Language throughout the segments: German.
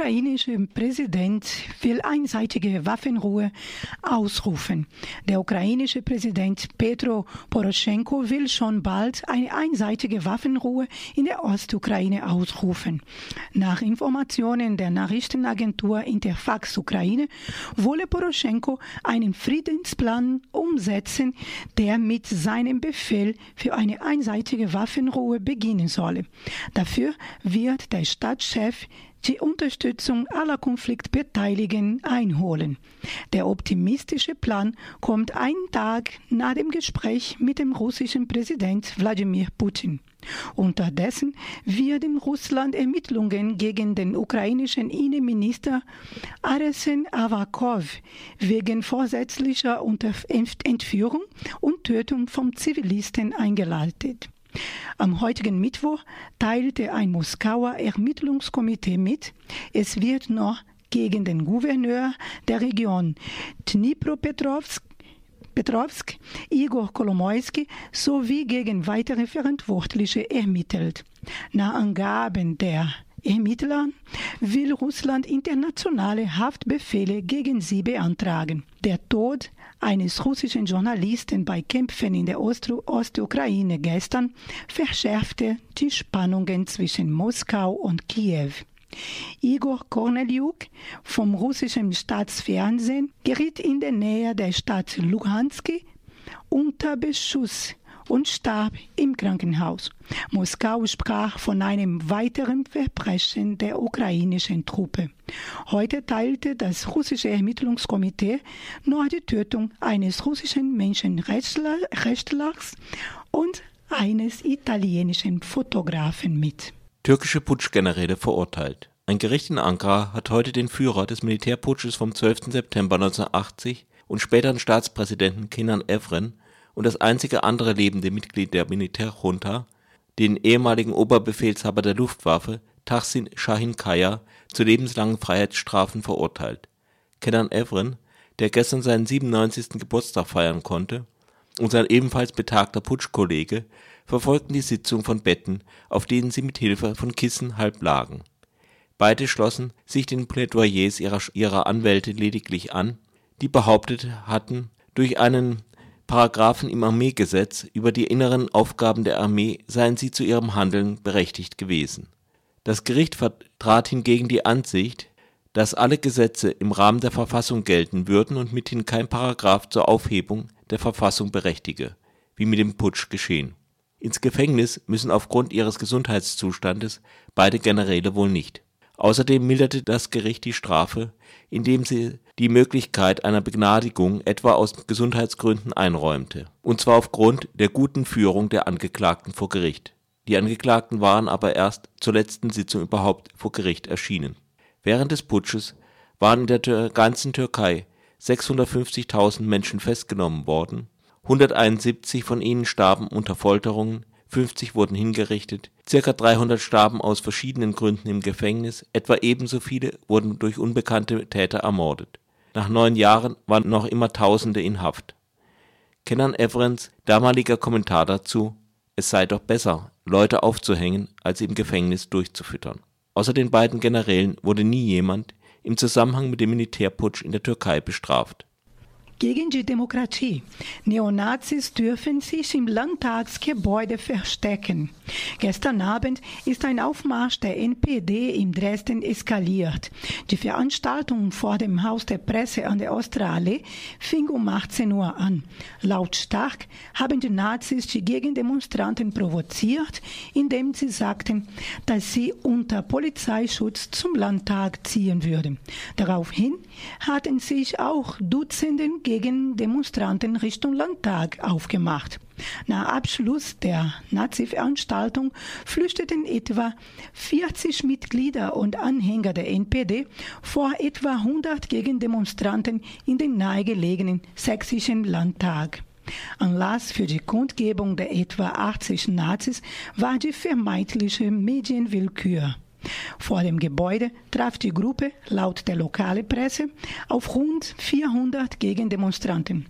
ukrainische Präsident will einseitige Waffenruhe ausrufen. Der ukrainische Präsident Petro Poroschenko will schon bald eine einseitige Waffenruhe in der Ostukraine ausrufen. Nach Informationen der Nachrichtenagentur Interfax Ukraine wolle Poroschenko einen Friedensplan umsetzen, der mit seinem Befehl für eine einseitige Waffenruhe beginnen solle. Dafür wird der Stadtchef die Unterstützung aller Konfliktbeteiligten einholen. Der optimistische Plan kommt einen Tag nach dem Gespräch mit dem russischen Präsident Wladimir Putin. Unterdessen werden Russland Ermittlungen gegen den ukrainischen Innenminister Arsen Avakov wegen vorsätzlicher Entführung und Tötung von Zivilisten eingeleitet. Am heutigen Mittwoch teilte ein Moskauer Ermittlungskomitee mit, es wird noch gegen den Gouverneur der Region Dnipropetrovsk Petrovsk, Igor Kolomoisky sowie gegen weitere Verantwortliche ermittelt. Nach Angaben der Ermittler will Russland internationale Haftbefehle gegen sie beantragen. Der Tod eines russischen Journalisten bei Kämpfen in der Ostukraine gestern verschärfte die Spannungen zwischen Moskau und Kiew. Igor Korneliuk vom russischen Staatsfernsehen geriet in der Nähe der Stadt Luhansk unter Beschuss und starb im Krankenhaus. Moskau sprach von einem weiteren Verbrechen der ukrainischen Truppe. Heute teilte das russische Ermittlungskomitee nur die Tötung eines russischen Menschenrechtlers und eines italienischen Fotografen mit. Türkische Putschgeneräle verurteilt. Ein Gericht in Ankara hat heute den Führer des Militärputsches vom 12. September 1980 und späteren Staatspräsidenten Kenan Evren und das einzige andere lebende Mitglied der Militärjunta, den ehemaligen Oberbefehlshaber der Luftwaffe Tahsin Kaya, zu lebenslangen Freiheitsstrafen verurteilt. Kenan Evren, der gestern seinen 97. Geburtstag feiern konnte, und sein ebenfalls betagter Putschkollege verfolgten die Sitzung von Betten, auf denen sie mit Hilfe von Kissen halb lagen. Beide schlossen sich den Plädoyers ihrer, ihrer Anwälte lediglich an, die behauptet hatten, durch einen Paragraphen im Armeegesetz über die inneren Aufgaben der Armee seien sie zu ihrem Handeln berechtigt gewesen. Das Gericht vertrat hingegen die Ansicht, dass alle Gesetze im Rahmen der Verfassung gelten würden und mithin kein Paragraph zur Aufhebung der Verfassung berechtige, wie mit dem Putsch geschehen. Ins Gefängnis müssen aufgrund ihres Gesundheitszustandes beide Generäle wohl nicht. Außerdem milderte das Gericht die Strafe, indem sie die Möglichkeit einer Begnadigung etwa aus Gesundheitsgründen einräumte, und zwar aufgrund der guten Führung der Angeklagten vor Gericht. Die Angeklagten waren aber erst zur letzten Sitzung überhaupt vor Gericht erschienen. Während des Putsches waren in der ganzen Türkei 650.000 Menschen festgenommen worden, 171 von ihnen starben unter Folterungen, 50 wurden hingerichtet, ca. 300 starben aus verschiedenen Gründen im Gefängnis, etwa ebenso viele wurden durch unbekannte Täter ermordet nach neun Jahren waren noch immer Tausende in Haft. Kenan Evrens damaliger Kommentar dazu: „ Es sei doch besser, Leute aufzuhängen, als im Gefängnis durchzufüttern. “Außer den beiden Generälen wurde nie jemand im Zusammenhang mit dem Militärputsch in der Türkei bestraft gegen die Demokratie. Neonazis dürfen sich im Landtagsgebäude verstecken. Gestern Abend ist ein Aufmarsch der NPD in Dresden eskaliert. Die Veranstaltung vor dem Haus der Presse an der Osterallee fing um 18 Uhr an. Lautstark haben die Nazis die Gegendemonstranten provoziert, indem sie sagten, dass sie unter Polizeischutz zum Landtag ziehen würden. Daraufhin hatten sich auch Dutzenden gegen Demonstranten Richtung Landtag aufgemacht. Nach Abschluss der Nazi-Veranstaltung flüchteten etwa 40 Mitglieder und Anhänger der NPD vor etwa 100 Gegendemonstranten in den nahegelegenen sächsischen Landtag. Anlass für die Kundgebung der etwa 80 Nazis war die vermeintliche Medienwillkür. Vor dem Gebäude traf die Gruppe laut der lokalen Presse auf rund 400 Gegendemonstranten.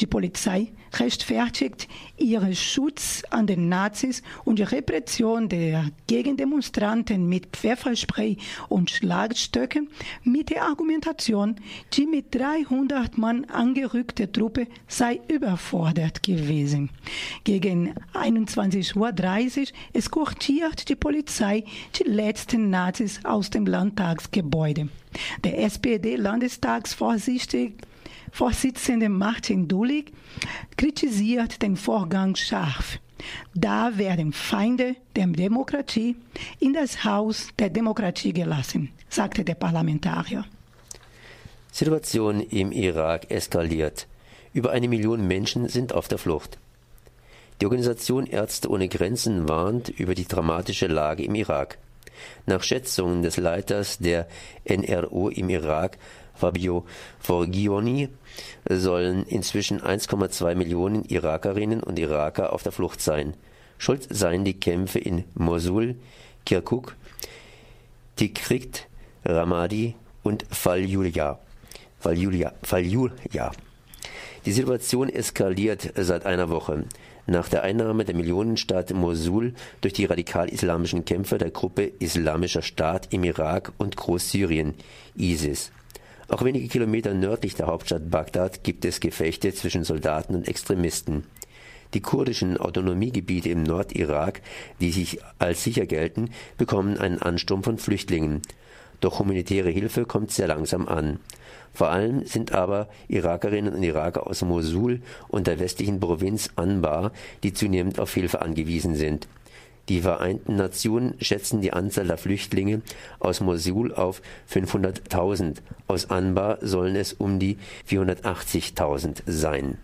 Die Polizei rechtfertigt ihren Schutz an den Nazis und die Repression der Gegendemonstranten mit Pfefferspray und Schlagstöcken mit der Argumentation, die mit 300 Mann angerückte Truppe sei überfordert gewesen. Gegen 21.30 Uhr eskortiert die Polizei die letzten Nazis aus dem Landtagsgebäude. Der SPD-Landestagsvorsitzende Martin Dulig kritisiert den Vorgang scharf. Da werden Feinde der Demokratie in das Haus der Demokratie gelassen, sagte der Parlamentarier. Situation im Irak eskaliert. Über eine Million Menschen sind auf der Flucht. Die Organisation Ärzte ohne Grenzen warnt über die dramatische Lage im Irak. Nach Schätzungen des Leiters der NRO im Irak, Fabio Forgioni, sollen inzwischen 1,2 Millionen Irakerinnen und Iraker auf der Flucht sein. Schuld seien die Kämpfe in Mosul, Kirkuk, Tikrit, Ramadi und Fallujah. Fallujah. Fallujah. Die Situation eskaliert seit einer Woche nach der Einnahme der Millionenstadt Mosul durch die radikal-islamischen Kämpfer der Gruppe Islamischer Staat im Irak und Großsyrien (ISIS). Auch wenige Kilometer nördlich der Hauptstadt Bagdad gibt es Gefechte zwischen Soldaten und Extremisten. Die kurdischen Autonomiegebiete im Nordirak, die sich als sicher gelten, bekommen einen Ansturm von Flüchtlingen doch humanitäre Hilfe kommt sehr langsam an. Vor allem sind aber Irakerinnen und Iraker aus Mosul und der westlichen Provinz Anbar, die zunehmend auf Hilfe angewiesen sind. Die Vereinten Nationen schätzen die Anzahl der Flüchtlinge aus Mosul auf 500.000. Aus Anbar sollen es um die 480.000 sein